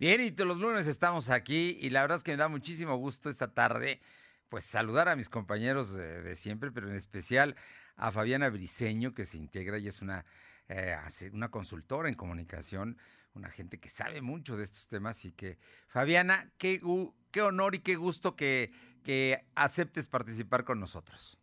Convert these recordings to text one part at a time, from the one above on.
Bien, y los lunes estamos aquí y la verdad es que me da muchísimo gusto esta tarde, pues saludar a mis compañeros de, siempre, pero en especial a Fabiana Briseño, que se integra y es una, eh, una consultora en comunicación, una gente que sabe mucho de estos temas y que, Fabiana, qué, qué honor y qué gusto que, que aceptes participar con nosotros.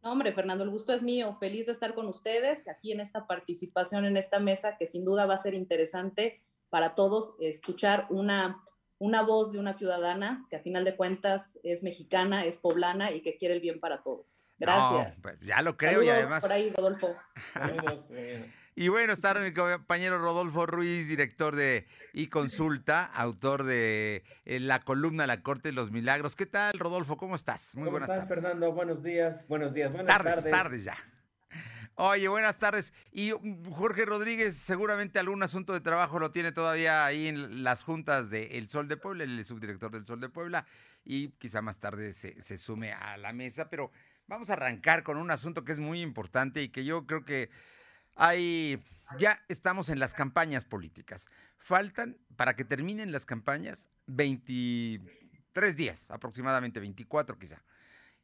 hombre, Fernando, el gusto es mío. Feliz de estar con ustedes aquí en esta participación en esta mesa que sin duda va a ser interesante para todos escuchar una, una voz de una ciudadana que a final de cuentas es mexicana, es poblana y que quiere el bien para todos. Gracias. Pues, ya lo creo y además. Por ahí, Rodolfo. y bueno, está mi compañero Rodolfo Ruiz, director de y consulta, autor de eh, la columna La Corte de los Milagros. ¿Qué tal, Rodolfo? ¿Cómo estás? Muy buenas estás, Fernando? Buenos días, buenos días, buenas tardes. Tardes, tardes ya. Oye, buenas tardes. Y mm, Jorge Rodríguez, seguramente algún asunto de trabajo lo tiene todavía ahí en las juntas de El Sol de Puebla, el subdirector del Sol de Puebla, y quizá más tarde se, se, sume a la mesa. Pero vamos a arrancar con un asunto que es muy importante y que yo creo que hay. Ya estamos en las campañas políticas. Faltan, para que terminen las campañas, 23 días, aproximadamente 24 quizá.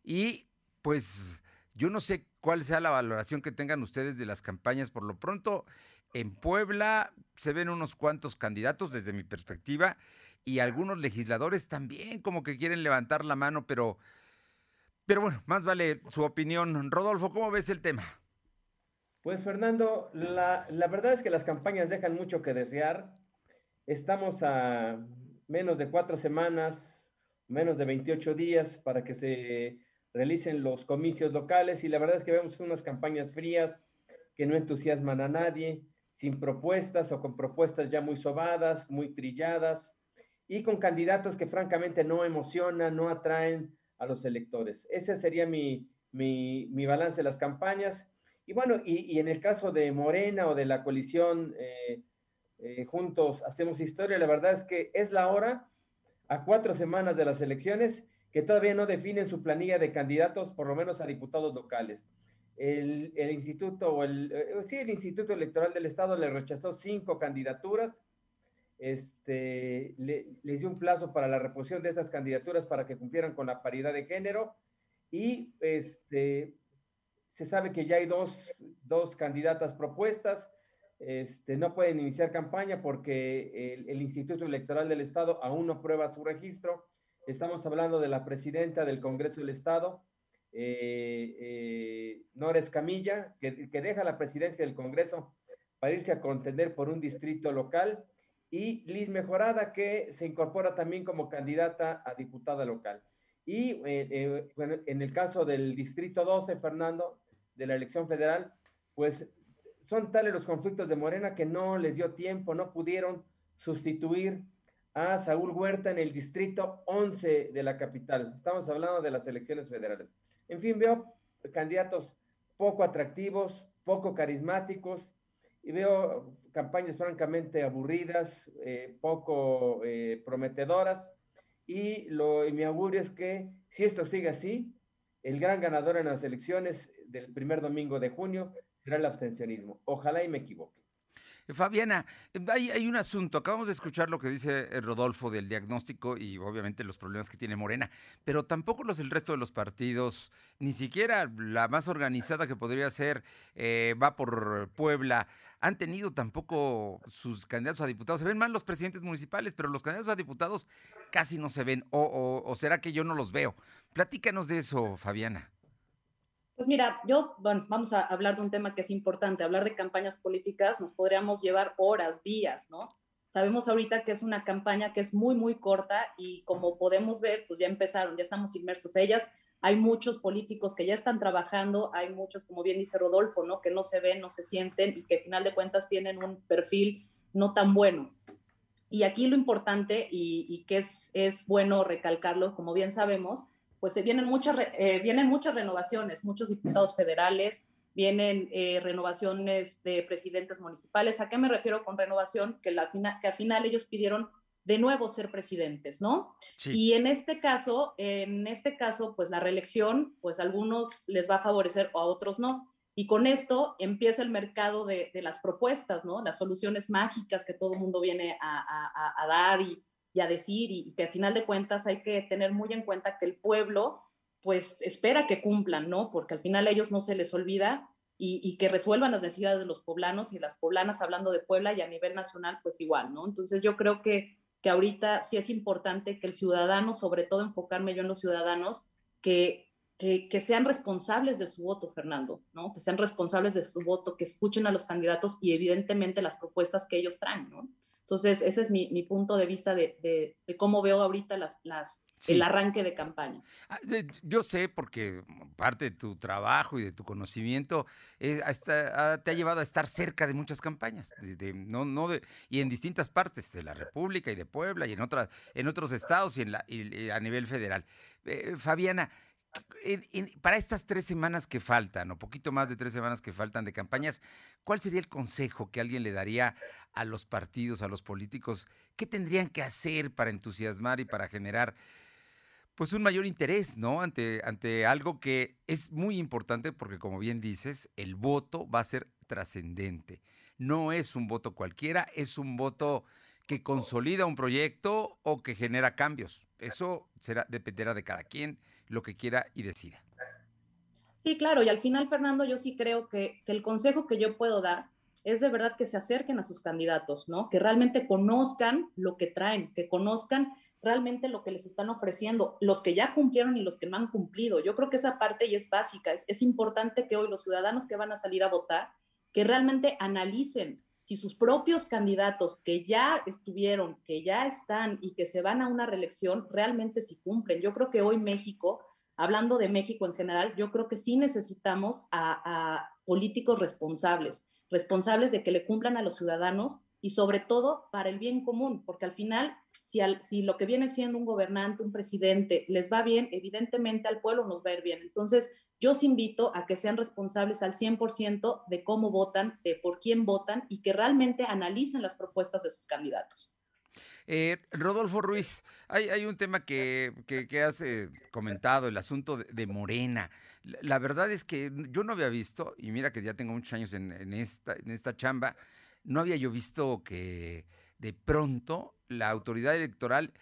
Y pues yo no sé cuál sea la valoración que tengan ustedes de las campañas. Por lo pronto, en Puebla se ven unos cuantos candidatos desde mi perspectiva y algunos legisladores también como que quieren levantar la mano, pero, pero bueno, más vale su opinión. Rodolfo, ¿cómo ves el tema? Pues Fernando, la, la verdad es que las campañas dejan mucho que desear. Estamos a menos de cuatro semanas, menos de 28 días para que se realicen los comicios locales y la verdad es que vemos unas campañas frías que no entusiasman a nadie, sin propuestas o con propuestas ya muy sobadas, muy trilladas y con candidatos que francamente no emocionan, no atraen a los electores. Ese sería mi, mi, balance de las campañas. Y bueno, y, en el caso de Morena o de la coalición eh, eh, Juntos Hacemos Historia, la verdad es que es la hora, a cuatro semanas de las elecciones, que todavía no definen su planilla de candidatos, por lo menos a diputados locales. El, instituto, eh, sí, el Instituto Electoral del Estado le rechazó cinco candidaturas, este, les dio un plazo para la reposición de estas candidaturas para que cumplieran con la paridad de género. Y este, se sabe que ya hay dos, dos candidatas propuestas, este, no pueden iniciar campaña porque el, Instituto Electoral del Estado aún no prueba su registro Estamos hablando de la presidenta del Congreso del Estado, eh, eh, Nora Escamilla, que, deja la presidencia del Congreso para irse a contender por un distrito local, y Liz Mejorada, que se incorpora también como candidata a diputada local. Y eh, bueno, en el caso del distrito 12, Fernando, de la elección federal, pues son tales los conflictos de Morena que no les dio tiempo, no pudieron sustituir a Saúl Huerta en el distrito 11 de la capital. Estamos hablando de las elecciones federales. En fin, veo candidatos poco atractivos, poco carismáticos y veo campañas francamente aburridas, eh, poco eh, prometedoras. Y, lo, y mi augurio es que si esto sigue así, el gran ganador en las elecciones del primer domingo de junio será el abstencionismo. Ojalá y me equivoque. Fabiana, hay, un asunto. Acabamos de escuchar lo que dice eh, Rodolfo del diagnóstico y obviamente los problemas que tiene Morena, pero tampoco los el resto de los partidos, ni siquiera la más organizada que podría ser eh, va por Puebla, han tenido tampoco sus candidatos a diputados. Se ven mal los presidentes municipales, pero los candidatos a diputados casi no se ven. o será que yo no los veo? Platícanos de eso, Fabiana. Pues mira, yo, bueno, vamos a hablar de un tema que es importante. Hablar de campañas políticas nos podríamos llevar horas, días, ¿no? Sabemos ahorita que es una campaña que es muy, muy corta y como podemos ver, pues ya empezaron, ya estamos inmersos ellas. Hay muchos políticos que ya están trabajando, hay muchos, como bien dice Rodolfo, ¿no? Que no se ven, no se sienten y que al final de cuentas tienen un perfil no tan bueno. Y aquí lo importante y, que es bueno recalcarlo, como bien sabemos, pues se vienen muchas, eh, vienen muchas renovaciones, muchos diputados federales, vienen eh, renovaciones de presidentes municipales. ¿A qué me refiero con renovación? Que, la, que al final ellos pidieron de nuevo ser presidentes, ¿no? Y en este caso, en este caso, pues la reelección, pues a algunos les va a favorecer o a otros no. Y con esto empieza el mercado de, las propuestas, ¿no? Las soluciones mágicas que todo el mundo viene a, dar y, a decir y, que al final de cuentas hay que tener muy en cuenta que el pueblo pues espera que cumplan, ¿no? Porque al final a ellos no se les olvida y, que resuelvan las necesidades de los poblanos y las poblanas hablando de Puebla y a nivel nacional pues igual, ¿no? Entonces yo creo que, que ahorita sí es importante que el ciudadano, sobre todo enfocarme yo en los ciudadanos, que, que, sean responsables de su voto, Fernando, ¿no? Que sean responsables de su voto, que escuchen a los candidatos y evidentemente las propuestas que ellos traen, ¿no? Entonces, ese es mi, mi punto de vista de, de, cómo veo ahorita las, las, el arranque de campaña. Ah, yo sé, porque parte de tu trabajo y de tu conocimiento eh, hasta, te ha llevado a estar cerca de muchas campañas, de, no, no de, y en distintas partes de la República y de Puebla y en, otras, en otros estados y, en la, y a nivel federal. Eh, Fabiana, para estas tres semanas que faltan, o poquito más de tres semanas que faltan de campañas, ¿cuál sería el consejo que alguien le daría a los partidos, a los políticos? ¿Qué tendrían que hacer para entusiasmar y para generar pues un mayor interés, ¿no? Ante, ante algo que es muy importante porque, como bien dices, el voto va a ser trascendente. No es un voto cualquiera, es un voto que consolida un proyecto o que genera cambios. Eso será, dependerá de cada quien lo que quiera y decida. Sí, claro, y al final, Fernando, yo sí creo que, el consejo que yo puedo dar es de verdad que se acerquen a sus candidatos, ¿no? Que realmente conozcan lo que traen, que conozcan realmente lo que les están ofreciendo, los que ya cumplieron y los que no han cumplido. Yo creo que esa parte ya es básica. Es, es importante que hoy los ciudadanos que van a salir a votar, que realmente analicen si sus propios candidatos que ya estuvieron, que ya están y que se van a una reelección, realmente sí cumplen. Yo creo que hoy México, hablando de México en general, yo creo que sí necesitamos a, políticos responsables, responsables de que le cumplan a los ciudadanos y sobre todo para el bien común, porque al final, si, si lo que viene siendo un gobernante, un presidente, les va bien, evidentemente al pueblo nos va a ir bien. Entonces, yo os invito a que sean responsables al 100% de cómo votan, de por quién votan y que realmente analicen las propuestas de sus candidatos. Eh, Rodolfo Ruiz, hay, un tema que, has eh, comentado, el asunto de, Morena. La, verdad es que yo no había visto, y mira que ya tengo muchos años en, esta, en esta chamba, no había yo visto que de pronto la autoridad electoral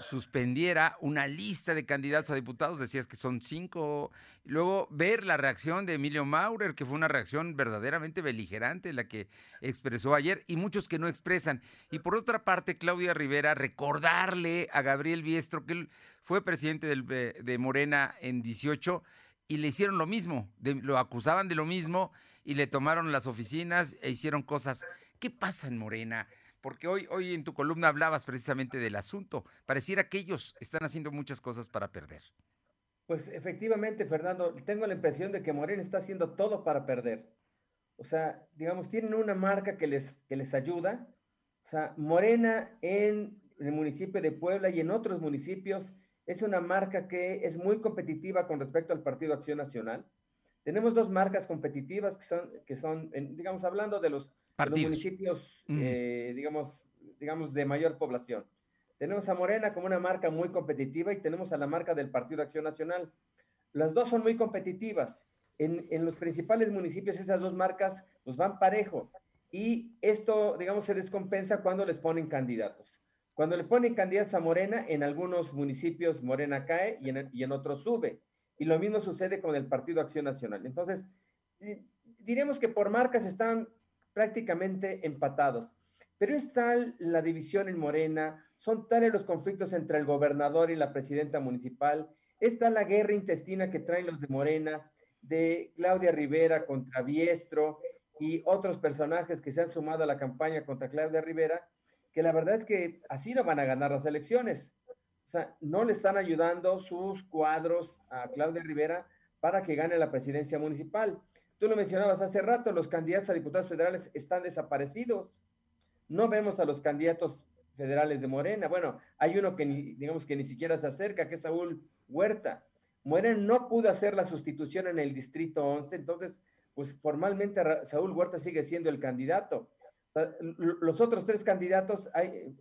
suspendiera una lista de candidatos a diputados, decías que son cinco. Luego ver la reacción de Emilio Maurer, que fue una reacción verdaderamente beligerante, la que expresó ayer, y muchos que no expresan. Y por otra parte, Claudia Rivera, recordarle a Gabriel Biestro que él fue presidente de Morena en 18 y le hicieron lo mismo, lo acusaban de lo mismo y le tomaron las oficinas e hicieron cosas. ¿Qué pasa en Morena? porque hoy, hoy en tu columna hablabas precisamente del asunto. Pareciera que ellos están haciendo muchas cosas para perder. Pues efectivamente, Fernando, tengo la impresión de que Morena está haciendo todo para perder. O sea, digamos, tienen una marca que les, que les ayuda. O sea, Morena en el municipio de Puebla y en otros municipios es una marca que es muy competitiva con respecto al Partido Acción Nacional. Tenemos dos marcas competitivas que son, que son digamos, hablando de los los municipios, eh, digamos, digamos, de mayor población. Tenemos a Morena como una marca muy competitiva y tenemos a la marca del Partido Acción Nacional. Las dos son muy competitivas. En, en los principales municipios esas dos marcas pues van parejo y esto, digamos, se descompensa cuando les ponen candidatos. Cuando le ponen candidatos a Morena, en algunos municipios Morena cae y en, otros sube. Y lo mismo sucede con el Partido Acción Nacional. Entonces, diremos que por marcas están prácticamente empatados. Pero es tal la división en Morena, son tales los conflictos entre el gobernador y la presidenta municipal, es tal la guerra intestina que traen los de Morena, de Claudia Rivera contra Biestro y otros personajes que se han sumado a la campaña contra Claudia Rivera, que la verdad es que así no van a ganar las elecciones. O sea, no le están ayudando sus cuadros a Claudia Rivera para que gane la presidencia municipal. Tú lo mencionabas hace rato, los candidatos a diputados federales están desaparecidos. No vemos a los candidatos federales de Morena. Bueno, hay uno que digamos que ni siquiera se acerca, que es Saúl Huerta. Morena no pudo hacer la sustitución en el distrito 11, entonces, pues formalmente Saúl Huerta sigue siendo el candidato. Los otros tres candidatos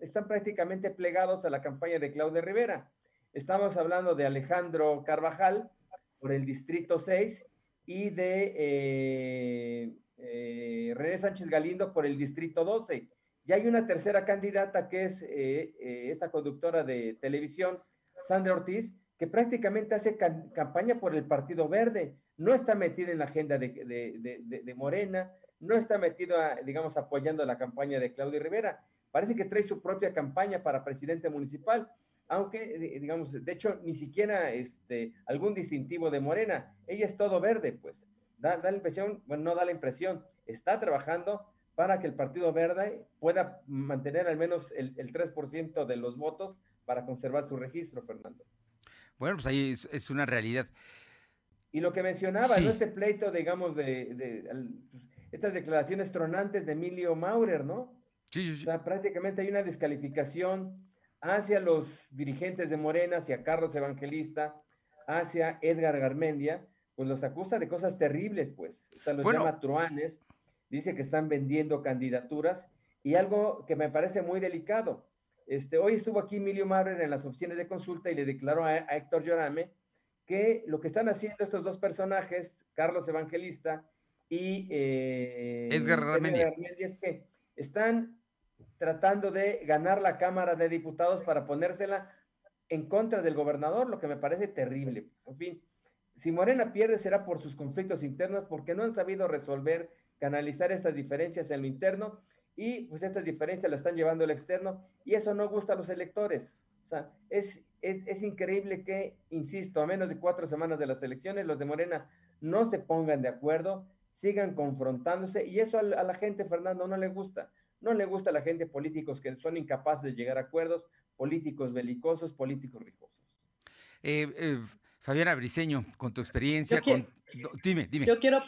están prácticamente plegados a la campaña de Claudia Rivera. Estamos hablando de Alejandro Carvajal por el distrito 6 y de eh, eh, René Sánchez Galindo por el Distrito 12. Y hay una tercera candidata que es eh, esta conductora de televisión, Sandra Ortiz, que prácticamente hace campaña por el Partido Verde. No está metida en la agenda de Morena, no está metida, digamos, apoyando la campaña de Claudio Rivera. Parece que trae su propia campaña para presidente municipal aunque, digamos, de hecho, ni siquiera este, algún distintivo de Morena. Ella es todo verde, pues. Da, la impresión, bueno, no da la impresión, está trabajando para que el Partido Verde pueda mantener al menos el, 3% de los votos para conservar su registro, Fernando. Bueno, pues ahí es, una realidad. Y lo que mencionaba, ¿no? Este pleito, digamos, de, estas declaraciones tronantes de Emilio Maurer, ¿no? Sí, sí, sí. O sea, prácticamente hay una descalificación hacia los dirigentes de Morena, hacia Carlos Evangelista, hacia Edgar Garmendia, pues los acusa de cosas terribles, pues. O sea, los llama truanes, dice que están vendiendo candidaturas y algo que me parece muy delicado. Este, hoy estuvo aquí Emilio Maurer en las oficinas de consulta y le declaró a, Héctor Llorame que lo que están haciendo estos dos personajes, Carlos Evangelista y eh, Edgar Garmendia, es que están tratando de ganar la Cámara de Diputados para ponérsela en contra del gobernador, lo que me parece terrible. En fin, si Morena pierde será por sus conflictos internos, porque no han sabido resolver, canalizar estas diferencias en lo interno y pues estas diferencias las están llevando al externo y eso no gusta a los electores. O sea, es, es, increíble que, insisto, a menos de cuatro semanas de las elecciones, los de Morena no se pongan de acuerdo, sigan confrontándose y eso a la gente, Fernando, no le gusta. No le gusta a la gente políticos que son incapaces de llegar a acuerdos, políticos belicosos, políticos ricosos. Eh, eh, Fabiana Briceño, con tu experiencia, dime, dime. Yo quiero,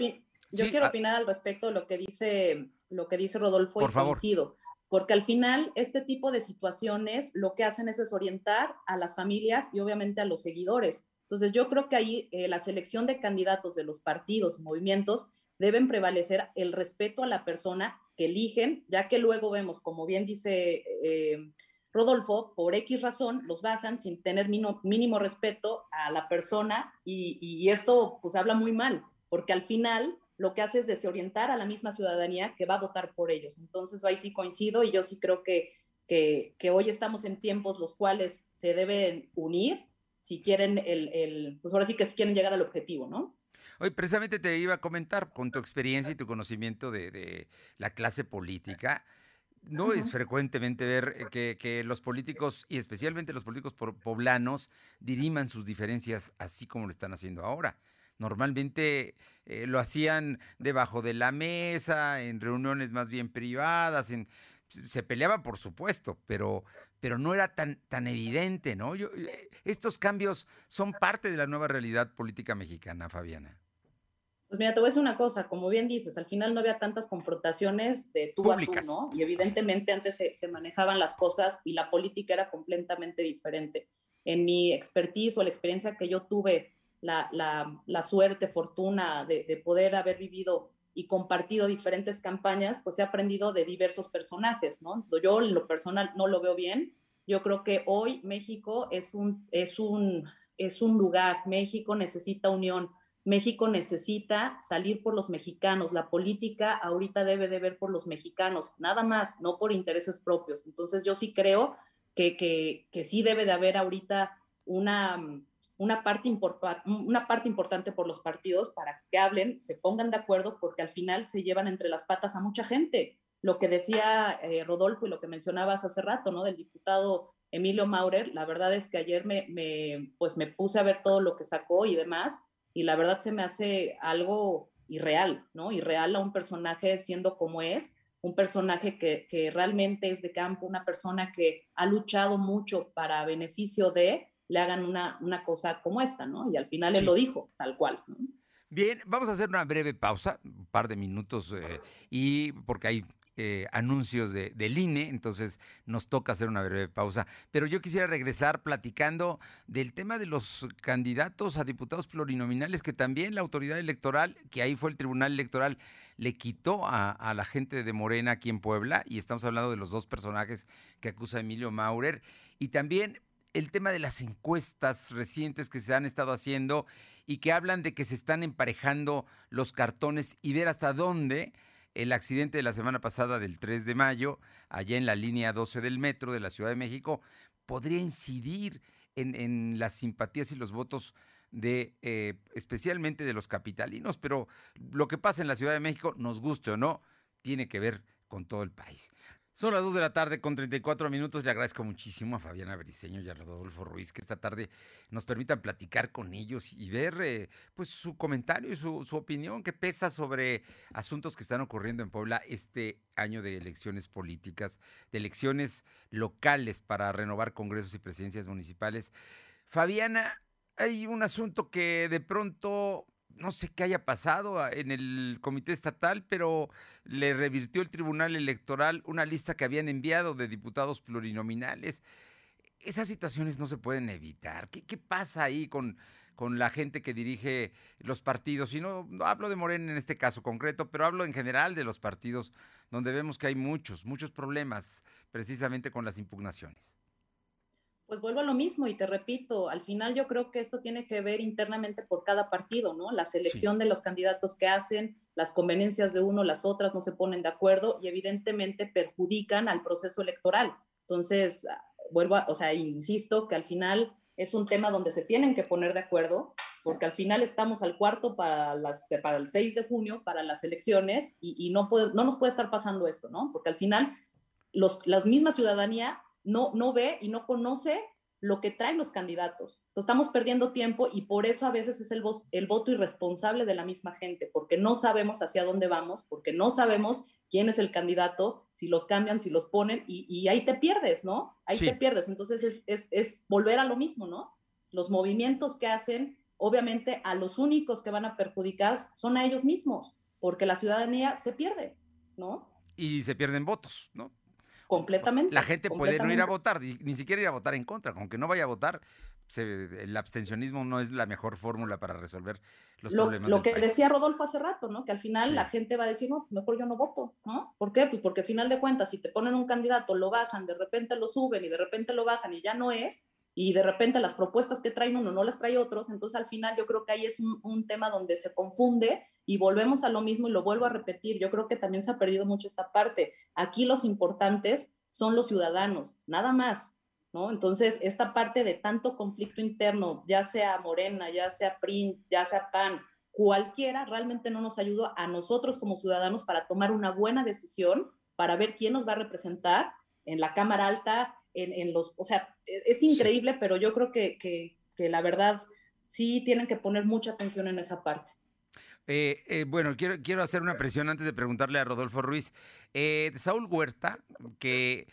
yo quiero opinar al respecto de lo que dice, lo que dice Rodolfo Por y coincido. Porque al final, este tipo de situaciones lo que hacen es desorientar a las familias y obviamente a los seguidores. Entonces, yo creo que ahí eh, la selección de candidatos de los partidos y movimientos deben prevalecer el respeto a la persona que eligen, ya que luego vemos, como bien dice eh, Rodolfo, por X razón los bajan sin tener mínimo, respeto a la persona y, esto pues habla muy mal, porque al final lo que hace es desorientar a la misma ciudadanía que va a votar por ellos. Entonces ahí sí coincido y yo sí creo que, que, hoy estamos en tiempos los cuales se deben unir si quieren el, el, pues ahora sí que si quieren llegar al objetivo, ¿no? Hoy precisamente te iba a comentar con tu experiencia y tu conocimiento de, la clase política. No es frecuentemente ver eh, que, los políticos, y especialmente los políticos poblanos, diriman sus diferencias así como lo están haciendo ahora. Normalmente eh, lo hacían debajo de la mesa, en reuniones más bien privadas, en, se peleaba por supuesto, pero, pero no era tan, tan evidente, ¿no? Eh, estos cambios son parte de la nueva realidad política mexicana, Fabiana. Pues mira, te voy a decir una cosa, como bien dices, al final no había tantas confrontaciones de tú a tú, ¿no? Y evidentemente antes se, manejaban las cosas y la política era completamente diferente. En mi expertise o la experiencia que yo tuve, la, la, suerte, fortuna de, de, poder haber vivido y compartido diferentes campañas, pues he aprendido de diversos personajes, ¿no? Yo en lo personal no lo veo bien. Yo creo que hoy México es un, es un, es un lugar, México necesita unión México necesita salir por los mexicanos. La política ahorita debe de ver por los mexicanos, nada más, no por intereses propios. Entonces yo sí creo que, que, sí debe de haber ahorita una, una, parte una parte importante por los partidos para que hablen, se pongan de acuerdo, porque al final se llevan entre las patas a mucha gente. Lo que decía eh, Rodolfo y lo que mencionabas hace rato, ¿no? Del diputado Emilio Maurer, la verdad es que ayer me, pues me puse a ver todo lo que sacó y demás y la verdad se me hace algo irreal, ¿no? Irreal a un personaje siendo como es, un personaje que, que, realmente es de campo, una persona que ha luchado mucho para beneficio de, le hagan una, una cosa como esta, ¿no? Y al final él lo dijo, tal cual. ¿no? Bien, vamos a hacer una breve pausa, un par de minutos, eh, y porque hay eh, anuncios de, del INE, entonces nos toca hacer una breve pausa. Pero yo quisiera regresar platicando del tema de los candidatos a diputados plurinominales, que también la autoridad electoral, que ahí fue el Tribunal Electoral, le quitó a, la gente de Morena aquí en Puebla, y estamos hablando de los dos personajes que acusa Emilio Maurer, y también el tema de las encuestas recientes que se han estado haciendo y que hablan de que se están emparejando los cartones y ver hasta dónde el accidente de la semana pasada del 3 de mayo, allá en la línea 12 del metro de la Ciudad de México, podría incidir en, las simpatías y los votos de eh, especialmente de los capitalinos, pero lo que pasa en la Ciudad de México, nos guste o no, tiene que ver con todo el país. Son las 2 de la tarde con 34 minutos. Le agradezco muchísimo a Fabiana Bericeño y a Rodolfo Ruiz que esta tarde nos permitan platicar con ellos y ver eh, pues su comentario y su, su, opinión que pesa sobre asuntos que están ocurriendo en Puebla este año de elecciones políticas, de elecciones locales para renovar congresos y presidencias municipales. Fabiana, hay un asunto que de pronto no sé qué haya pasado en el comité estatal, pero le revirtió el Tribunal Electoral una lista que habían enviado de diputados plurinominales. Esas situaciones no se pueden evitar. ¿Qué, pasa ahí con, con la gente que dirige los partidos? Y no, no hablo de Morena en este caso concreto, pero hablo en general de los partidos donde vemos que hay muchos, muchos problemas precisamente con las impugnaciones pues vuelvo a lo mismo y te repito, al final yo creo que esto tiene que ver internamente por cada partido, ¿no? La selección de los candidatos que hacen, las conveniencias de uno, las otras no se ponen de acuerdo y evidentemente perjudican al proceso electoral. Entonces, vuelvo a, o sea, insisto que al final es un tema donde se tienen que poner de acuerdo, porque al final estamos al cuarto para, las, para el 6 de junio, para las elecciones, y, no, puede, no nos puede estar pasando esto, ¿no? Porque al final los, la misma ciudadanía no, no ve y no conoce lo que traen los candidatos. Entonces estamos perdiendo tiempo y por eso a veces es el, el voto irresponsable de la misma gente, porque no sabemos hacia dónde vamos, porque no sabemos quién es el candidato, si los cambian, si los ponen, y, ahí te pierdes, ¿no? Ahí te pierdes. Entonces es, es, es, volver a lo mismo, ¿no? Los movimientos que hacen, obviamente a los únicos que van a perjudicar son a ellos mismos, porque la ciudadanía se pierde, ¿no? Y se pierden votos, ¿no? Completamente. La gente puede no ir a votar, ni siquiera ir a votar en contra, aunque no vaya a votar, el abstencionismo no es la mejor fórmula para resolver los problemas. Lo que decía Rodolfo hace rato, ¿no? Que al final la gente va a decir, no, mejor yo no voto, ¿no? ¿Por qué? Pues porque al final de cuentas, si te ponen un candidato, lo bajan, de repente lo suben y de repente lo bajan y ya no es, y de repente las propuestas que traen uno no las trae otros, entonces al final yo creo que ahí es un, tema donde se confunde y volvemos a lo mismo y lo vuelvo a repetir, yo creo que también se ha perdido mucho esta parte. Aquí los importantes son los ciudadanos, nada más, ¿no? Entonces, esta parte de tanto conflicto interno, ya sea Morena, ya sea PRIN, ya sea PAN, cualquiera, realmente no nos ayuda a nosotros como ciudadanos para tomar una buena decisión, para ver quién nos va a representar en la Cámara Alta, en, los, o sea, e, es, increíble, pero yo creo que, que, la verdad sí tienen que poner mucha atención en esa parte. Eh, eh, bueno, quiero, quiero hacer una presión antes de preguntarle a Rodolfo Ruiz. Eh, Saúl Huerta, que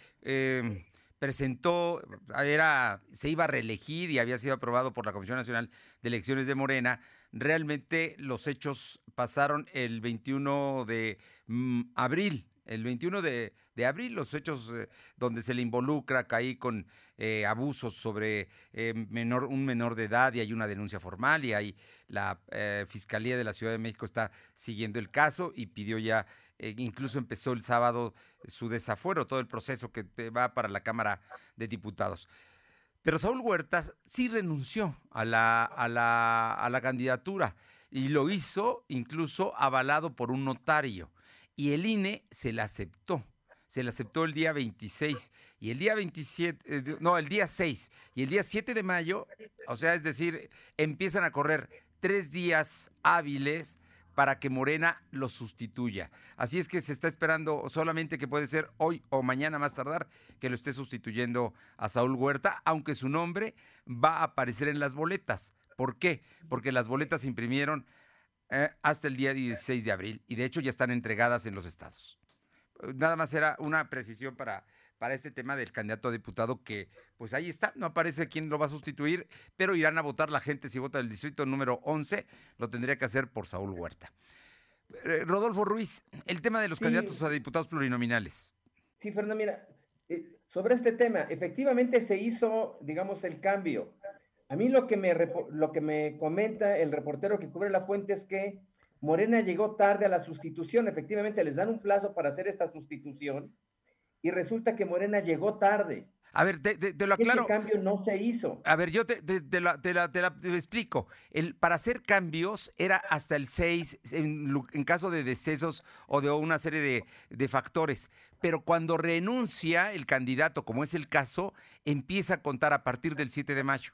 presentó, era, se iba a reelegir y había sido aprobado por la Comisión Nacional de Elecciones de Morena, realmente los hechos pasaron el 21 de mm, abril el 21 de, abril, los hechos eh, donde se le involucra caí con eh, abusos sobre eh, menor, un menor de edad y hay una denuncia formal y ahí la Fiscalía de la Ciudad de México está siguiendo el caso y pidió ya, incluso empezó el sábado su desafuero, todo el proceso que va para la Cámara de Diputados. Pero Saúl Huerta sí renunció a la, a la, a la candidatura y lo hizo incluso avalado por un notario y el INE se la aceptó. Se la aceptó el día 26 y el día 27, eh, no, el día 6 y el día 7 de mayo, o sea, es decir, empiezan a correr tres días hábiles para que Morena lo sustituya. Así es que se está esperando solamente que puede ser hoy o mañana más tardar que lo esté sustituyendo a Saúl Huerta, aunque su nombre va a aparecer en las boletas. ¿Por qué? Porque las boletas se imprimieron eh, hasta el día 16 de abril y de hecho ya están entregadas en los estados. Nada más era una precisión para, para este tema del candidato a diputado que pues ahí está, no aparece quién lo va a sustituir, pero irán a votar la gente si vota el distrito número 11, lo tendría que hacer por Saúl Huerta. Eh, Rodolfo Ruiz, el tema de los candidatos a diputados plurinominales. Sí, Fernando, mira, eh, sobre este tema, efectivamente se hizo, digamos, el cambio. A mí lo que, me, lo que me comenta el reportero que cubre la fuente es que Morena llegó tarde a la sustitución. Efectivamente, les dan un plazo para hacer esta sustitución y resulta que Morena llegó tarde. A ver, te, lo aclaro. Ese cambio no se hizo. A ver, yo te, la, explico. El, para hacer cambios era hasta el 6 en, caso de decesos o de una serie de, de, factores. Pero cuando renuncia el candidato, como es el caso, empieza a contar a partir del 7 de mayo.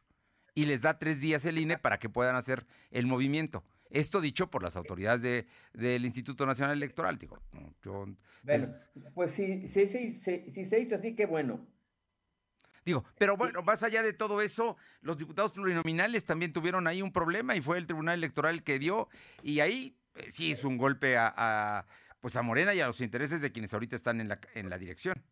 Y les da tres días el INE para que puedan hacer el movimiento. Esto dicho por las autoridades de, del Instituto Nacional Electoral. Digo, bueno, pues si, si, si, si se hizo así, qué bueno. Digo, pero bueno, más allá de todo eso, los diputados plurinominales también tuvieron ahí un problema y fue el Tribunal Electoral que dio, y ahí eh, sí es un golpe a, pues a Morena y a los intereses de quienes ahorita están en la, en la dirección.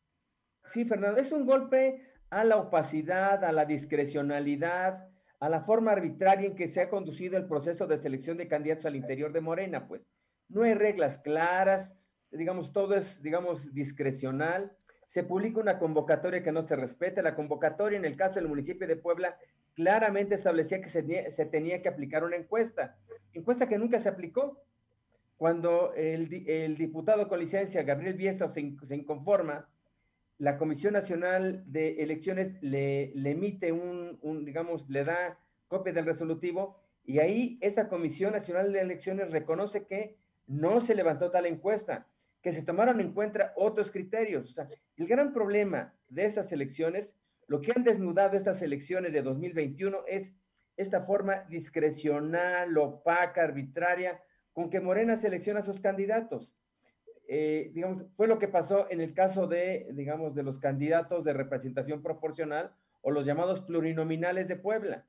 Sí, Fernando, es un golpe a la opacidad, a la discrecionalidad, a la forma arbitraria en que se ha conducido el proceso de selección de candidatos al interior de Morena, pues no hay reglas claras, digamos, todo es, digamos, discrecional se publica una convocatoria que no se respeta. La convocatoria, en el caso del municipio de Puebla, claramente establecía que se, tenía que aplicar una encuesta, encuesta que nunca se aplicó. Cuando el, diputado con licencia, Gabriel Biesta, se, inconforma, la Comisión Nacional de Elecciones le, emite un, un, digamos, le da copia del resolutivo y ahí esta Comisión Nacional de Elecciones reconoce que no se levantó tal encuesta que se tomaron en cuenta otros criterios. O sea, el gran problema de estas elecciones, lo que han desnudado estas elecciones de 2021 es esta forma discrecional, opaca, arbitraria, con que Morena selecciona a sus candidatos. Eh, fue lo que pasó en el caso de, digamos, de los candidatos de representación proporcional o los llamados plurinominales de Puebla.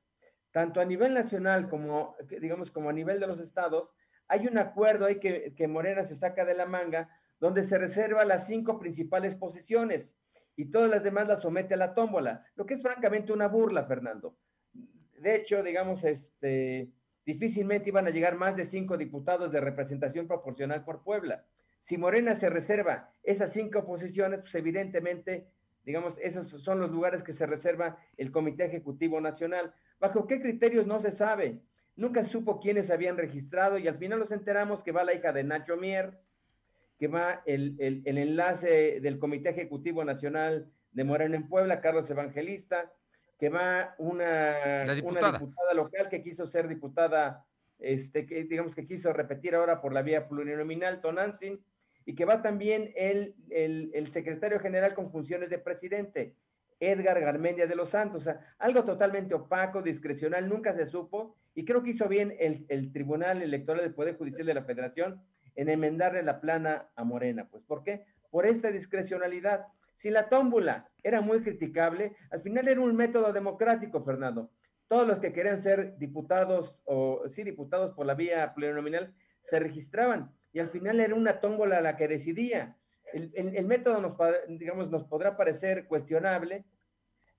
Tanto a nivel nacional como, digamos, como a nivel de los estados, hay un acuerdo ahí que, que Morena se saca de la manga donde se reserva las cinco principales posiciones y todas las demás las somete a la tómbola, lo que es francamente una burla, Fernando. De hecho, digamos, este, difícilmente iban a llegar más de cinco diputados de representación proporcional por Puebla. Si Morena se reserva esas cinco posiciones, pues evidentemente, digamos, esos son los lugares que se reserva el Comité Ejecutivo Nacional. ¿Bajo qué criterios no se sabe? Nunca supo quiénes habían registrado y al final nos enteramos que va la hija de Nacho Mier, que va el, enlace del Comité Ejecutivo Nacional de Morena en Puebla, Carlos Evangelista, que va una, diputada. local que quiso ser diputada, este, que digamos que quiso repetir ahora por la vía plurinominal, Tonantzin, y que va también el, el, secretario general con funciones de presidente, Edgar Garmendia de los Santos. O sea, algo totalmente opaco, discrecional, nunca se supo, y creo que hizo bien el, el Tribunal Electoral del Poder Judicial de la Federación en enmendarle la plana a Morena. Pues, ¿por qué? Por esta discrecionalidad. Si la tómbula era muy criticable, al final era un método democrático, Fernando. Todos los que querían ser diputados o sí diputados por la vía plurinominal se registraban y al final era una tómbola la que decidía. El, método nos, digamos, nos podrá parecer cuestionable,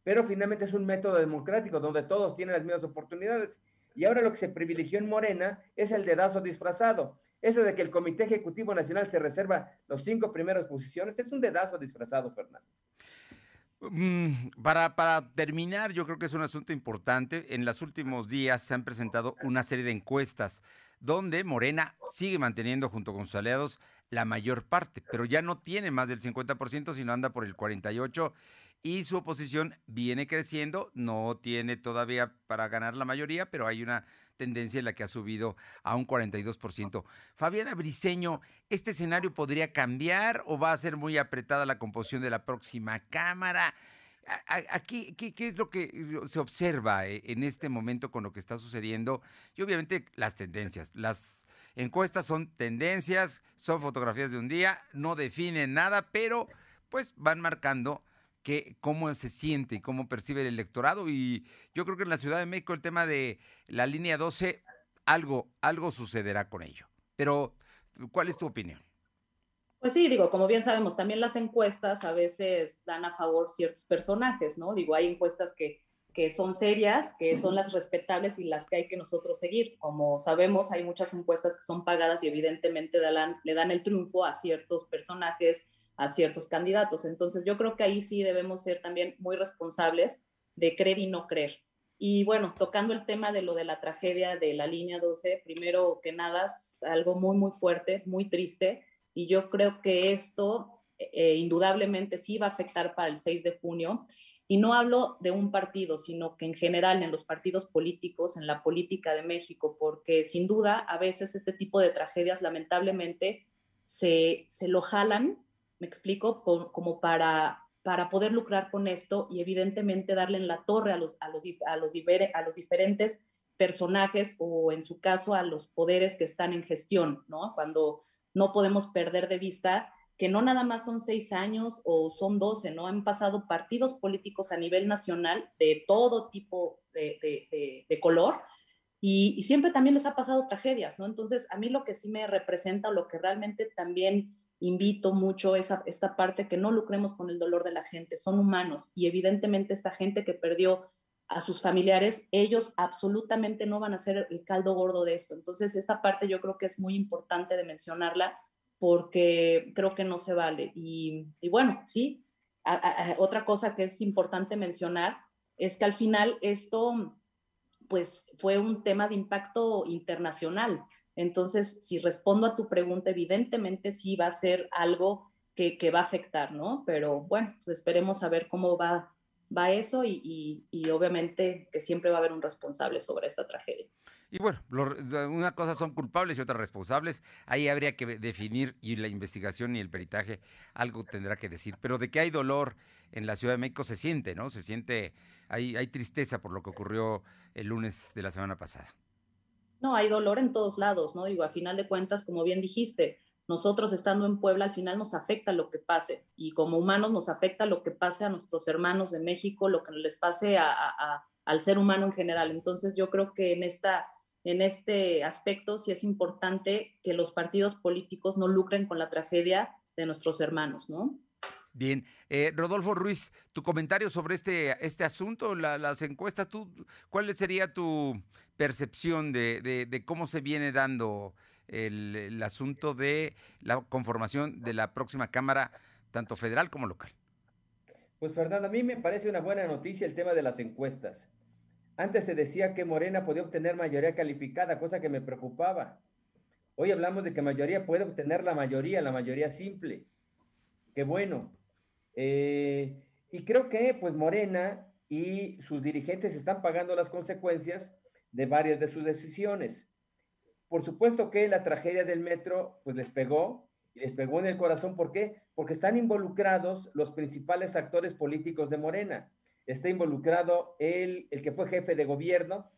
pero finalmente es un método democrático donde todos tienen las mismas oportunidades. Y ahora lo que se privilegió en Morena es el dedazo disfrazado. Eso de que el Comité Ejecutivo Nacional se reserva los cinco primeras posiciones es un dedazo disfrazado, Fernando. Mm, para, para, terminar, yo creo que es un asunto importante. En los últimos días se han presentado una serie de encuestas donde Morena sigue manteniendo junto con sus aliados la mayor parte, pero ya no tiene más del 50%, sino anda por el 48% y su oposición viene creciendo, no tiene todavía para ganar la mayoría, pero hay una tendencia en la que ha subido a un 42%. Fabiana Briceño, ¿este escenario podría cambiar o va a ser muy apretada la composición de la próxima Cámara? Aquí, ¿qué, ¿qué, es lo que se observa eh, en este momento con lo que está sucediendo? Y obviamente las tendencias. Las encuestas son tendencias, son fotografías de un día, no definen nada, pero pues van marcando cómo se siente y cómo percibe el electorado. Y yo creo que en la Ciudad de México el tema de la línea 12, algo, algo sucederá con ello. Pero, ¿cuál es tu opinión? Pues sí, digo, como bien sabemos, también las encuestas a veces dan a favor ciertos personajes, ¿no? Digo, hay encuestas que, que son serias, que son las respetables y las que hay que nosotros seguir. Como sabemos, hay muchas encuestas que son pagadas y evidentemente le dan el triunfo a ciertos personajes a ciertos candidatos. Entonces yo creo que ahí sí debemos ser también muy responsables de creer y no creer. Y bueno, tocando el tema de lo de la tragedia de la línea 12, primero que nada es algo muy, muy fuerte, muy triste, y yo creo que esto eh, indudablemente sí va a afectar para el 6 de junio. Y no hablo de un partido, sino que en general en los partidos políticos, en la política de México, porque sin duda a veces este tipo de tragedias lamentablemente se, se lo jalan, me explico, como para, para poder lucrar con esto y evidentemente darle en la torre a los, a los, a los, a los diferentes personajes o en su caso a los poderes que están en gestión, ¿no? Cuando no podemos perder de vista que no nada más son seis años o son doce, ¿no? Han pasado partidos políticos a nivel nacional de todo tipo de, color y, siempre también les ha pasado tragedias, ¿no? Entonces, a mí lo que sí me representa o lo que realmente también invito mucho es a esta parte que no lucremos con el dolor de la gente, son humanos y evidentemente esta gente que perdió a sus familiares, ellos absolutamente no van a ser el caldo gordo de esto. Entonces, esta parte yo creo que es muy importante de mencionarla porque creo que no se vale. Y, bueno, sí, otra cosa que es importante mencionar es que al final esto, pues, fue un tema de impacto internacional. Entonces, si respondo a tu pregunta, evidentemente sí va a ser algo que, que va a afectar, ¿no? Pero bueno, pues esperemos a ver cómo va va eso y, obviamente que siempre va a haber un responsable sobre esta tragedia. Y bueno, una cosa son culpables y otras responsables. Ahí habría que definir y la investigación y el peritaje algo tendrá que decir. Pero de que hay dolor en la Ciudad de México se siente, ¿no? Se siente, hay, hay tristeza por lo que ocurrió el lunes de la semana pasada. No, hay dolor en todos lados, ¿no? Digo, a final de cuentas, como bien dijiste, nosotros estando en Puebla, al final nos afecta lo que pase y como humanos nos afecta lo que pase a nuestros hermanos de México, lo que les pase al ser humano en general. Entonces yo creo que en, esta, en este aspecto sí es importante que los partidos políticos no lucren con la tragedia de nuestros hermanos, ¿no? Bien, eh, Rodolfo Ruiz, tu comentario sobre este, este asunto, las encuestas, tú, ¿cuál sería tu percepción de, de cómo se viene dando el, asunto de la conformación de la próxima Cámara, tanto federal como local. Pues Fernando, a mí me parece una buena noticia el tema de las encuestas. Antes se decía que Morena podía obtener mayoría calificada, cosa que me preocupaba. Hoy hablamos de que mayoría puede obtener la mayoría, la mayoría simple. Qué bueno. Eh, y creo que pues Morena y sus dirigentes están pagando las consecuencias de varias de sus decisiones. Por supuesto que la tragedia del metro pues les pegó y les pegó en el corazón. ¿Por qué? Porque están involucrados los principales actores políticos de Morena. Está involucrado el, el que fue jefe de gobierno,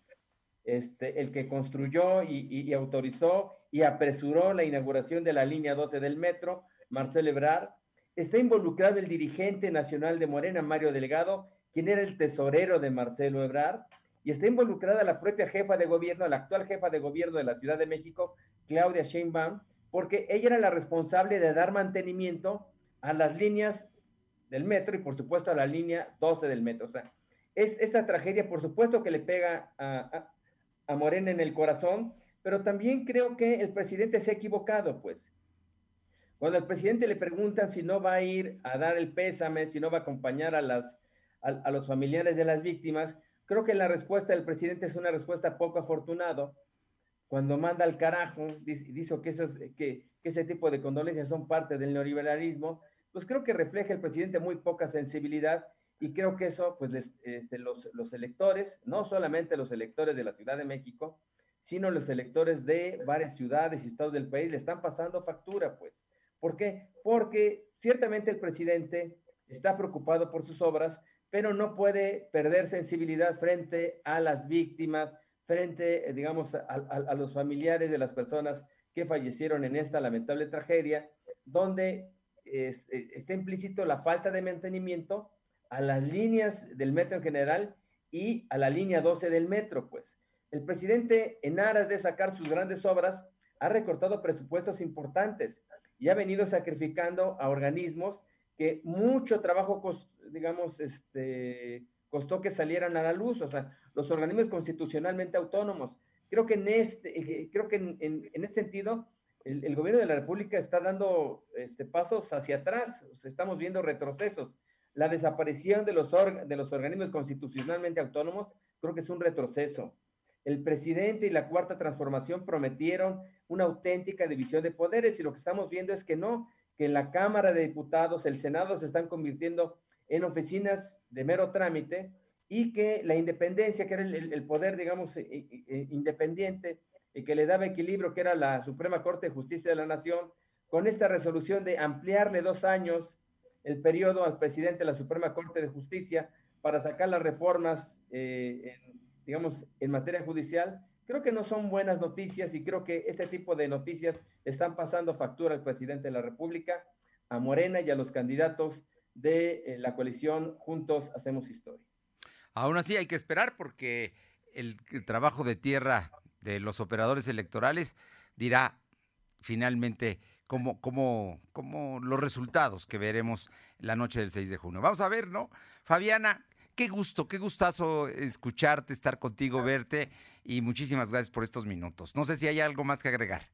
este, el que construyó y, autorizó y apresuró la inauguración de la línea 12 del metro, Marcelo Ebrard. Está involucrado el dirigente nacional de Morena, Mario Delgado, quien era el tesorero de Marcelo Ebrard y está involucrada la propia jefa de gobierno, la actual jefa de gobierno de la Ciudad de México, Claudia Sheinbaum, porque ella era la responsable de dar mantenimiento a las líneas del metro y por supuesto a la línea 12 del metro. O sea, es, esta tragedia por supuesto que le pega a, a Morena en el corazón, pero también creo que el presidente se ha equivocado, pues. Cuando al presidente le preguntan si no va a ir a dar el pésame, si no va a acompañar a, los familiares de las víctimas, Creo que la respuesta del presidente es una respuesta poco afortunado. Cuando manda al carajo, dice, que, esos, que, ese tipo de condolencias son parte del neoliberalismo, pues creo que refleja el presidente muy poca sensibilidad y creo que eso, pues este, los, los electores, no solamente los electores de la Ciudad de México, sino los electores de varias ciudades y estados del país le están pasando factura, pues. ¿Por qué? Porque ciertamente el presidente está preocupado por sus obras, pero no puede perder sensibilidad frente a las víctimas, frente, eh, digamos, a, los familiares de las personas que fallecieron en esta lamentable tragedia, donde eh, está implícito la falta de mantenimiento a las líneas del metro en general y a la línea 12 del metro, pues. El presidente, en aras de sacar sus grandes obras, ha recortado presupuestos importantes y ha venido sacrificando a organismos que mucho trabajo digamos, este, costó que salieran a la luz, o sea, los organismos constitucionalmente autónomos. Creo que en este, eh, creo que en, este sentido, el, gobierno de la República está dando este, pasos hacia atrás, estamos viendo retrocesos. La desaparición de los, de los organismos constitucionalmente autónomos creo que es un retroceso. El presidente y la cuarta transformación prometieron una auténtica división de poderes y lo que estamos viendo es que no, que en la Cámara de Diputados, el Senado se están convirtiendo en oficinas de mero trámite y que la independencia, que era el, poder, digamos, independiente, y que le daba equilibrio, que era la Suprema Corte de Justicia de la Nación, con esta resolución de ampliarle dos años el periodo al presidente de la Suprema Corte de Justicia para sacar las reformas, eh, digamos, en materia judicial, creo que no son buenas noticias y creo que este tipo de noticias están pasando factura al presidente de la República, a Morena y a los candidatos de eh, la coalición Juntos Hacemos Historia. Aún así hay que esperar porque el, trabajo de tierra de los operadores electorales dirá finalmente cómo, cómo, cómo los resultados que veremos la noche del 6 de junio. Vamos a ver, ¿no? Fabiana, qué gusto, qué gustazo escucharte, estar contigo, verte y muchísimas gracias por estos minutos. No sé si hay algo más que agregar.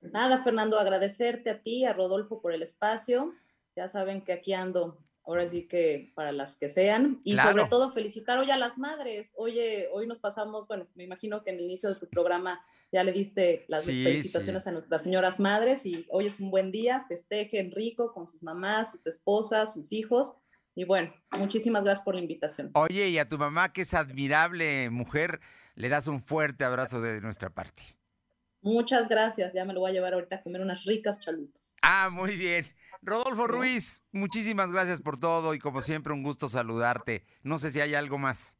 Nada, Fernando, agradecerte a ti, a Rodolfo por el espacio. Ya saben que aquí ando, ahora sí que para las que sean. Y sobre todo felicitar hoy a las madres. Oye, hoy nos pasamos, bueno, me imagino que en el inicio de tu programa ya le diste las felicitaciones a nuestras señoras madres y hoy es un buen día, festejen rico con sus mamás, sus esposas, sus hijos. Y bueno, muchísimas gracias por la invitación. Oye, y a tu mamá, que es admirable mujer, le das un fuerte abrazo de nuestra parte. Muchas gracias, ya me lo voy a llevar ahorita a comer unas ricas chalupas. Ah, muy bien. Rodolfo Ruiz, muchísimas gracias por todo y como siempre un gusto saludarte. No sé si hay algo más.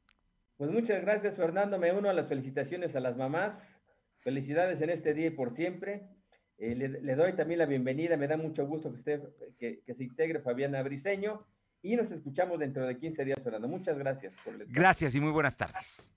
Pues muchas gracias Fernando, me uno a las felicitaciones a las mamás. Felicidades en este día y por siempre. Eh, le, doy también la bienvenida, me da mucho gusto que, esté, que, que se integre Fabiana Briseño y nos escuchamos dentro de 15 días, Fernando. Muchas gracias por el Gracias y muy buenas tardes.